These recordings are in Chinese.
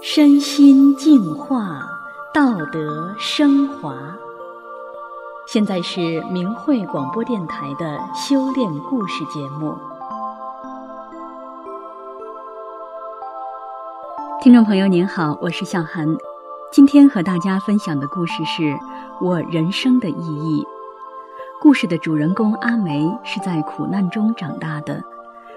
身心净化，道德升华。现在是明慧广播电台的修炼故事节目。听众朋友您好，我是笑涵，今天和大家分享的故事是我人生的意义。故事的主人公阿梅是在苦难中长大的，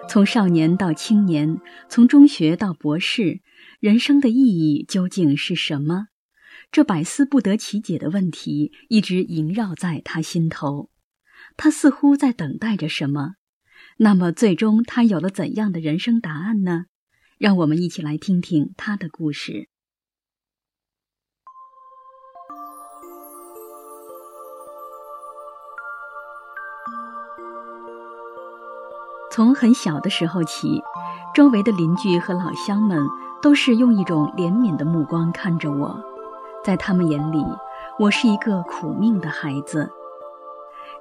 从少年到青年，从中学到博士。人生的意义究竟是什么？这百思不得其解的问题一直萦绕在他心头。他似乎在等待着什么。那么，最终他有了怎样的人生答案呢？让我们一起来听听他的故事。从很小的时候起，周围的邻居和老乡们。都是用一种怜悯的目光看着我，在他们眼里，我是一个苦命的孩子。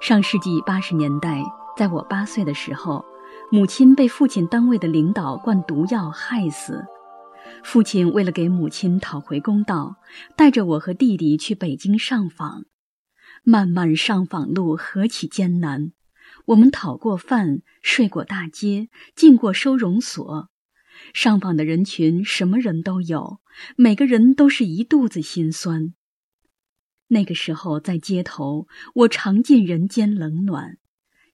上世纪八十年代，在我八岁的时候，母亲被父亲单位的领导灌毒药害死。父亲为了给母亲讨回公道，带着我和弟弟去北京上访。漫漫上访路何其艰难！我们讨过饭，睡过大街，进过收容所。上访的人群什么人都有，每个人都是一肚子心酸。那个时候在街头，我尝尽人间冷暖。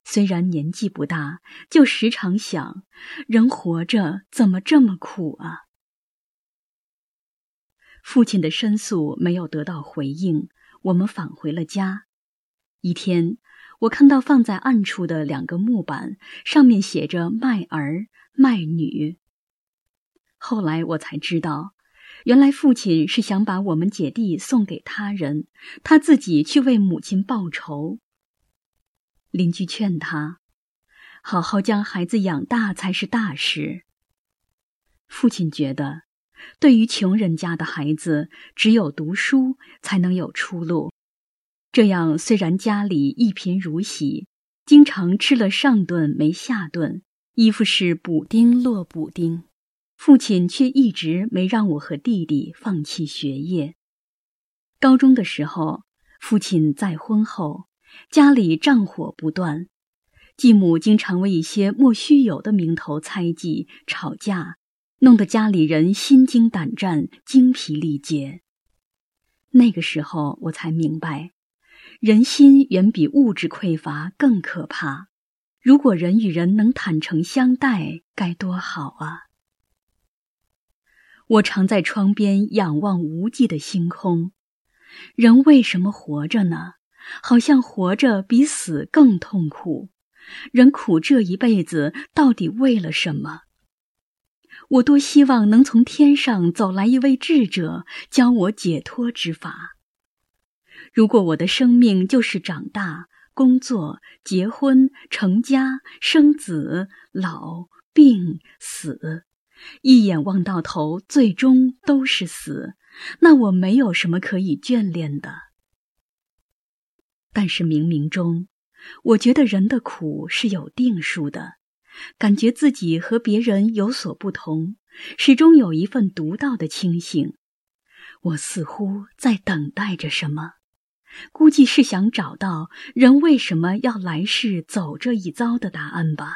虽然年纪不大，就时常想，人活着怎么这么苦啊？父亲的申诉没有得到回应，我们返回了家。一天，我看到放在暗处的两个木板，上面写着“卖儿卖女”。后来我才知道，原来父亲是想把我们姐弟送给他人，他自己去为母亲报仇。邻居劝他，好好将孩子养大才是大事。父亲觉得，对于穷人家的孩子，只有读书才能有出路。这样虽然家里一贫如洗，经常吃了上顿没下顿，衣服是补丁落补丁。父亲却一直没让我和弟弟放弃学业。高中的时候，父亲再婚后，家里战火不断，继母经常为一些莫须有的名头猜忌、吵架，弄得家里人心惊胆战、精疲力竭。那个时候，我才明白，人心远比物质匮乏更可怕。如果人与人能坦诚相待，该多好啊！我常在窗边仰望无际的星空。人为什么活着呢？好像活着比死更痛苦。人苦这一辈子，到底为了什么？我多希望能从天上走来一位智者，教我解脱之法。如果我的生命就是长大、工作、结婚、成家、生子、老、病、死。一眼望到头，最终都是死。那我没有什么可以眷恋的。但是冥冥中，我觉得人的苦是有定数的，感觉自己和别人有所不同，始终有一份独到的清醒。我似乎在等待着什么，估计是想找到人为什么要来世走这一遭的答案吧。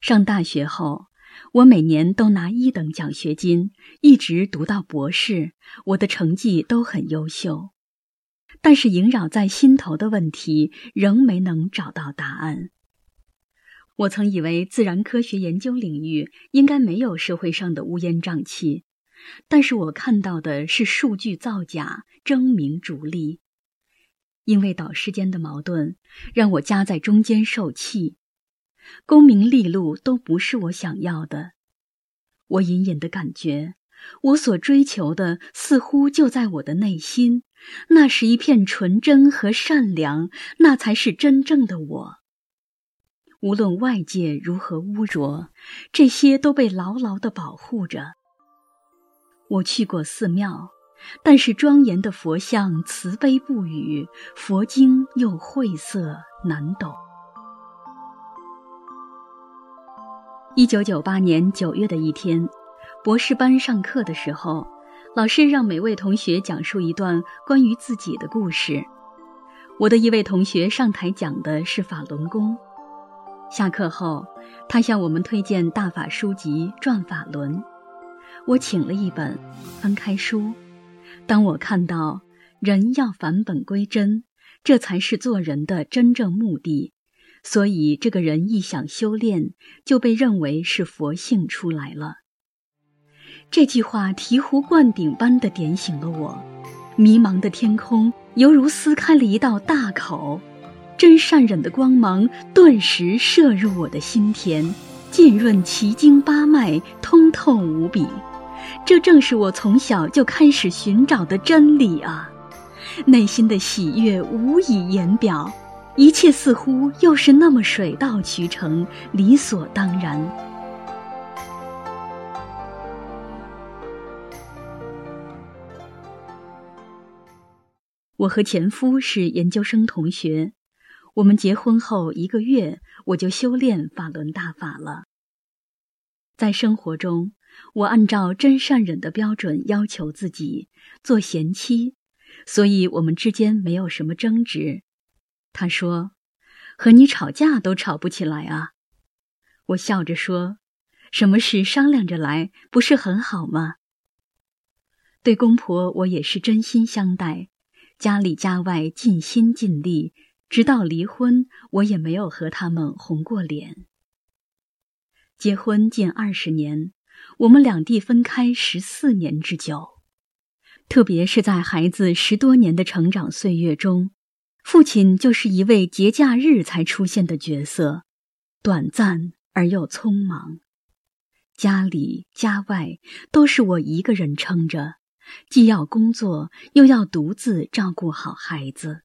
上大学后，我每年都拿一等奖学金，一直读到博士。我的成绩都很优秀，但是萦绕在心头的问题仍没能找到答案。我曾以为自然科学研究领域应该没有社会上的乌烟瘴气，但是我看到的是数据造假、争名逐利。因为导师间的矛盾，让我夹在中间受气。功名利禄都不是我想要的，我隐隐的感觉，我所追求的似乎就在我的内心，那是一片纯真和善良，那才是真正的我。无论外界如何污浊，这些都被牢牢的保护着。我去过寺庙，但是庄严的佛像慈悲不语，佛经又晦涩难懂。一九九八年九月的一天，博士班上课的时候，老师让每位同学讲述一段关于自己的故事。我的一位同学上台讲的是法轮功。下课后，他向我们推荐大法书籍《转法轮》。我请了一本，翻开书，当我看到人要返本归真，这才是做人的真正目的。所以，这个人一想修炼，就被认为是佛性出来了。这句话醍醐灌顶般地点醒了我，迷茫的天空犹如撕开了一道大口，真善忍的光芒顿时射入我的心田，浸润奇经八脉，通透无比。这正是我从小就开始寻找的真理啊！内心的喜悦无以言表。一切似乎又是那么水到渠成，理所当然。我和前夫是研究生同学，我们结婚后一个月，我就修炼法轮大法了。在生活中，我按照真善忍的标准要求自己，做贤妻，所以我们之间没有什么争执。他说：“和你吵架都吵不起来啊。”我笑着说：“什么事商量着来，不是很好吗？”对公婆，我也是真心相待，家里家外尽心尽力，直到离婚，我也没有和他们红过脸。结婚近二十年，我们两地分开十四年之久，特别是在孩子十多年的成长岁月中。父亲就是一位节假日才出现的角色，短暂而又匆忙。家里家外都是我一个人撑着，既要工作，又要独自照顾好孩子。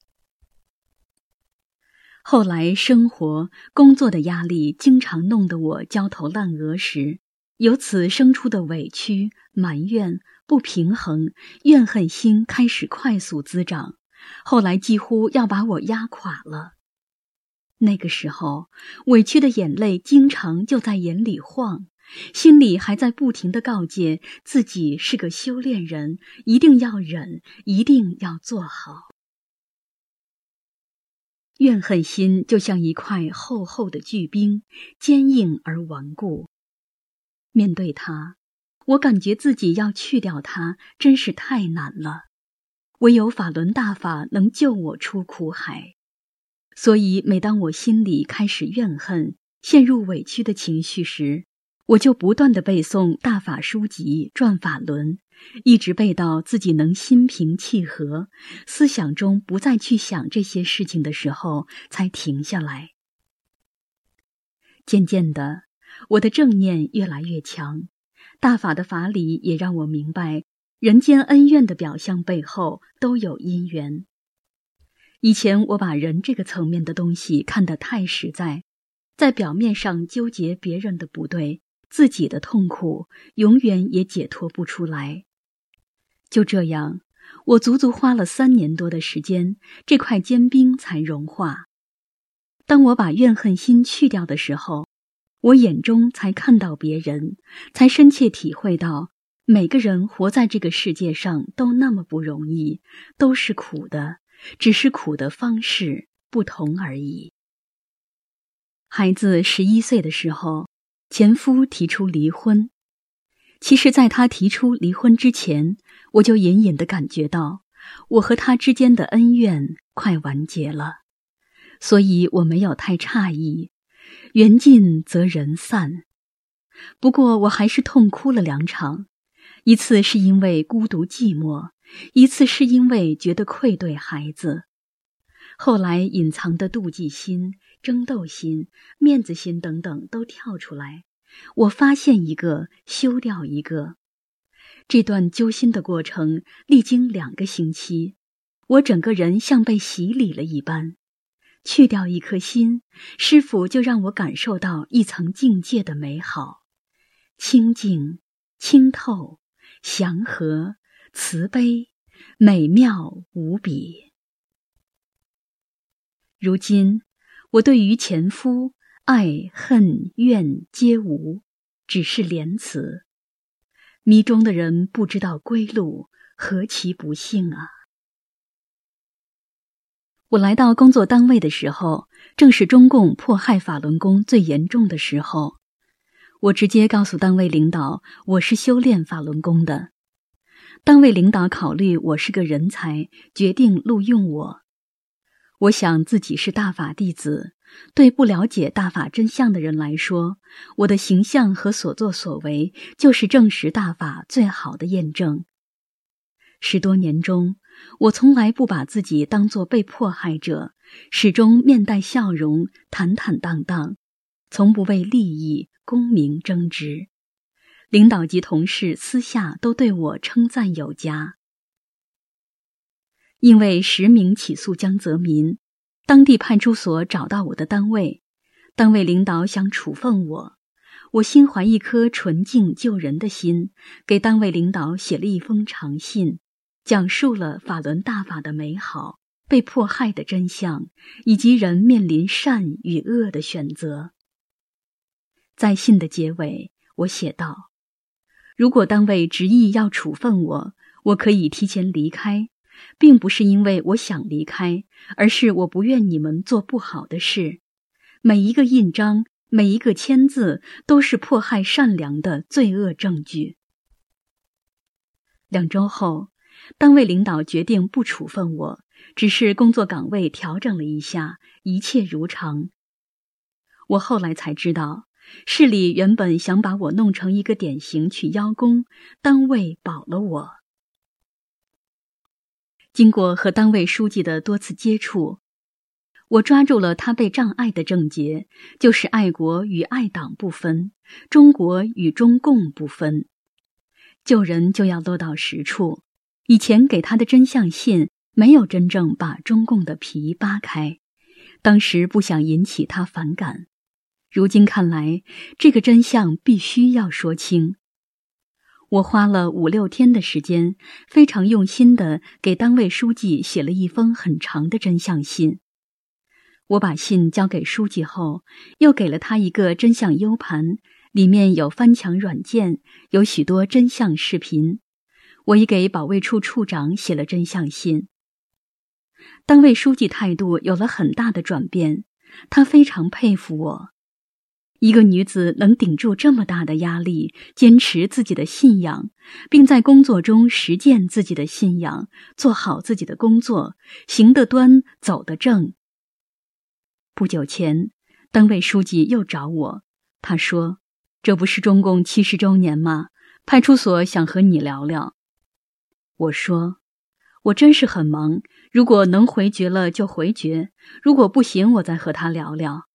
后来生活工作的压力经常弄得我焦头烂额时，由此生出的委屈、埋怨、不平衡、怨恨心开始快速滋长。后来几乎要把我压垮了。那个时候，委屈的眼泪经常就在眼里晃，心里还在不停地告诫自己是个修炼人，一定要忍，一定要做好。怨恨心就像一块厚厚的巨冰，坚硬而顽固。面对它，我感觉自己要去掉它，真是太难了。唯有法轮大法能救我出苦海，所以每当我心里开始怨恨、陷入委屈的情绪时，我就不断地背诵大法书籍《转法轮》，一直背到自己能心平气和，思想中不再去想这些事情的时候，才停下来。渐渐的，我的正念越来越强，大法的法理也让我明白。人间恩怨的表象背后都有因缘。以前我把人这个层面的东西看得太实在，在表面上纠结别人的不对，自己的痛苦永远也解脱不出来。就这样，我足足花了三年多的时间，这块坚冰才融化。当我把怨恨心去掉的时候，我眼中才看到别人，才深切体会到。每个人活在这个世界上都那么不容易，都是苦的，只是苦的方式不同而已。孩子十一岁的时候，前夫提出离婚。其实，在他提出离婚之前，我就隐隐地感觉到，我和他之间的恩怨快完结了，所以我没有太诧异。缘尽则人散，不过我还是痛哭了两场。一次是因为孤独寂寞，一次是因为觉得愧对孩子。后来隐藏的妒忌心、争斗心、面子心等等都跳出来，我发现一个，修掉一个。这段揪心的过程历经两个星期，我整个人像被洗礼了一般。去掉一颗心，师傅就让我感受到一层境界的美好，清净、清透。祥和、慈悲、美妙无比。如今，我对于前夫、爱恨怨皆无，只是莲池。迷中的人不知道归路，何其不幸啊！我来到工作单位的时候，正是中共迫害法轮功最严重的时候。我直接告诉单位领导，我是修炼法轮功的。单位领导考虑我是个人才，决定录用我。我想自己是大法弟子，对不了解大法真相的人来说，我的形象和所作所为就是证实大法最好的验证。十多年中，我从来不把自己当作被迫害者，始终面带笑容，坦坦荡荡，从不为利益、功名争执。领导及同事私下都对我称赞有加。因为实名起诉江泽民，当地派出所找到我的单位，单位领导想处分我，我心怀一颗纯净救人的心，给单位领导写了一封长信，讲述了法轮大法的美好、被迫害的真相，以及人面临善与恶的选择。在信的结尾，我写道。如果单位执意要处分我，我可以提前离开，并不是因为我想离开，而是我不愿你们做不好的事。每一个印章，每一个签字，都是迫害善良的罪恶证据。两周后，单位领导决定不处分我，只是工作岗位调整了一下，一切如常。我后来才知道。市里原本想把我弄成一个典型去邀功，单位保了我。经过和单位书记的多次接触，我抓住了他被障碍的症结，就是爱国与爱党不分，中国与中共不分。救人就要落到实处，以前给他的真相信没有真正把中共的皮扒开，当时不想引起他反感。如今看来，这个真相必须要说清。我花了五六天的时间，非常用心地给单位书记写了一封很长的真相信。我把信交给书记后，又给了他一个真相 U 盘，里面有翻墙软件，有许多真相视频。我已给保卫处处长写了真相信。单位书记态度有了很大的转变，他非常佩服我。一个女子能顶住这么大的压力，坚持自己的信仰，并在工作中实践自己的信仰，做好自己的工作，行得端，走得正。不久前，单位书记又找我，他说：“这不是中共七十周年吗？派出所想和你聊聊。”我说：“我真是很忙，如果能回绝了就回绝，如果不行，我再和他聊聊。”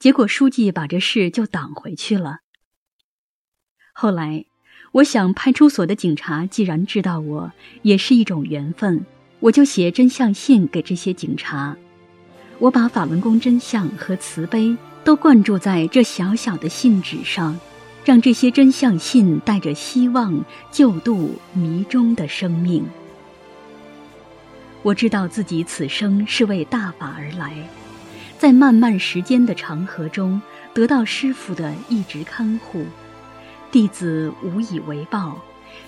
结果书记把这事就挡回去了。后来，我想派出所的警察既然知道我，也是一种缘分，我就写真相信给这些警察。我把法轮功真相和慈悲都灌注在这小小的信纸上，让这些真相信带着希望救度迷中的生命。我知道自己此生是为大法而来。在漫漫时间的长河中，得到师父的一直看护，弟子无以为报，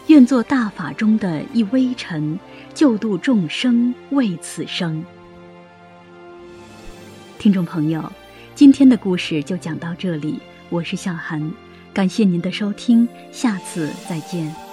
愿做大法中的一微尘，救度众生为此生。听众朋友，今天的故事就讲到这里，我是向涵，感谢您的收听，下次再见。